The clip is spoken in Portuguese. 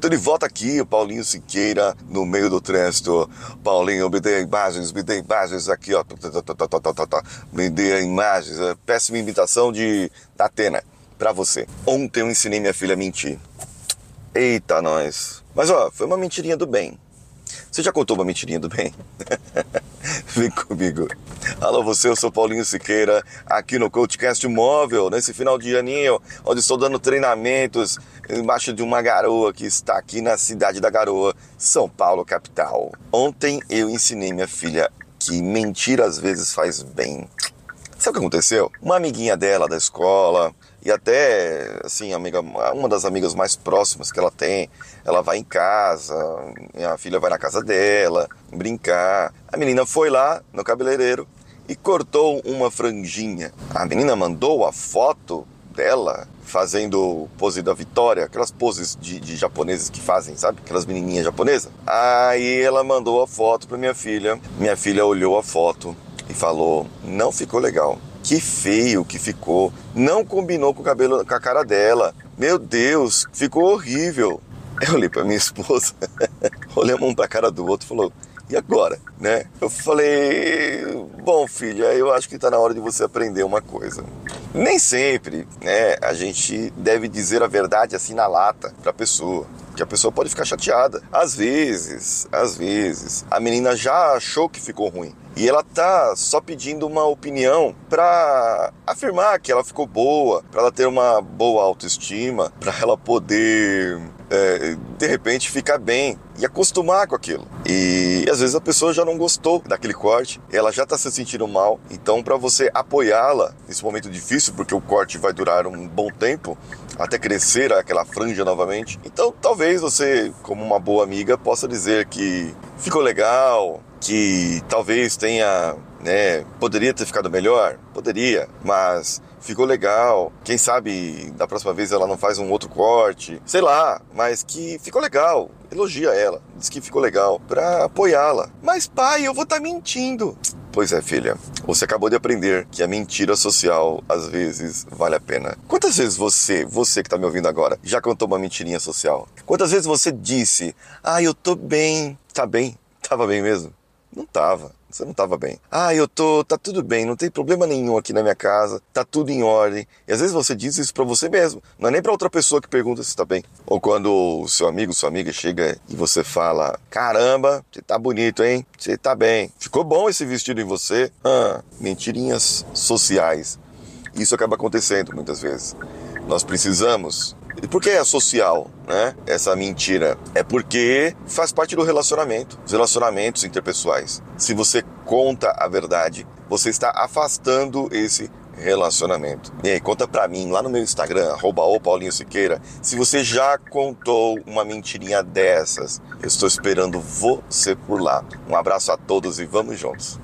Tô de volta aqui, Paulinho Siqueira, no meio do trânsito. Paulinho, me dê imagens, me dê imagens aqui, ó. Me dê imagens. Péssima imitação de da Atena pra você. Ontem eu ensinei minha filha a mentir. Eita, nós. Mas ó, foi uma mentirinha do bem. Você já contou uma mentirinha do bem? Vem comigo. Alô, você, eu sou Paulinho Siqueira, aqui no Coachcast Móvel, nesse final de aninho, onde estou dando treinamentos embaixo de uma garoa que está aqui na cidade da Garoa, São Paulo, capital. Ontem eu ensinei minha filha que mentir às vezes faz bem. Sabe o que aconteceu? Uma amiguinha dela da escola, e até, assim, amiga, uma das amigas mais próximas que ela tem, ela vai em casa, minha filha vai na casa dela, brincar. A menina foi lá no cabeleireiro e cortou uma franjinha. A menina mandou a foto dela fazendo pose da vitória, aquelas poses de, de japoneses que fazem, sabe? Aquelas menininhas japonesas. Aí ela mandou a foto para minha filha. Minha filha olhou a foto e falou: "Não ficou legal". Que feio que ficou. Não combinou com o cabelo, com a cara dela. Meu Deus, ficou horrível. Eu olhei para minha esposa, olhamos um para a cara do outro e falou: e agora, né? Eu falei, bom, filha, eu acho que está na hora de você aprender uma coisa. Nem sempre, né, a gente deve dizer a verdade assim na lata para a pessoa que a pessoa pode ficar chateada. Às vezes, às vezes, a menina já achou que ficou ruim. E ela tá só pedindo uma opinião para afirmar que ela ficou boa, para ela ter uma boa autoestima, para ela poder é, de repente ficar bem e acostumar com aquilo. E às vezes a pessoa já não gostou daquele corte, ela já está se sentindo mal. Então, para você apoiá-la nesse momento difícil, porque o corte vai durar um bom tempo até crescer aquela franja novamente. Então, talvez você, como uma boa amiga, possa dizer que ficou legal, que talvez tenha, né, poderia ter ficado melhor, poderia, mas ficou legal. Quem sabe da próxima vez ela não faz um outro corte, sei lá, mas que ficou legal. Elogia ela, diz que ficou legal para apoiá-la. Mas pai, eu vou estar tá mentindo. Pois é, filha. Você acabou de aprender que a mentira social às vezes vale a pena. Quantas vezes você, você que está me ouvindo agora, já contou uma mentirinha social? Quantas vezes você disse: "Ah, eu tô bem". Tá bem? Tava bem mesmo? Não tava. Você não estava bem. Ah, eu tô, tá tudo bem, não tem problema nenhum aqui na minha casa, tá tudo em ordem. E às vezes você diz isso para você mesmo, não é nem para outra pessoa que pergunta se está bem. Ou quando o seu amigo, sua amiga chega e você fala: "Caramba, você tá bonito, hein? Você tá bem. Ficou bom esse vestido em você". Ah, mentirinhas sociais. Isso acaba acontecendo muitas vezes. Nós precisamos e por que é social, né? Essa mentira é porque faz parte do relacionamento, dos relacionamentos interpessoais. Se você conta a verdade, você está afastando esse relacionamento. E aí, conta pra mim lá no meu Instagram, arroba Paulinho Siqueira, se você já contou uma mentirinha dessas. Eu estou esperando você por lá. Um abraço a todos e vamos juntos.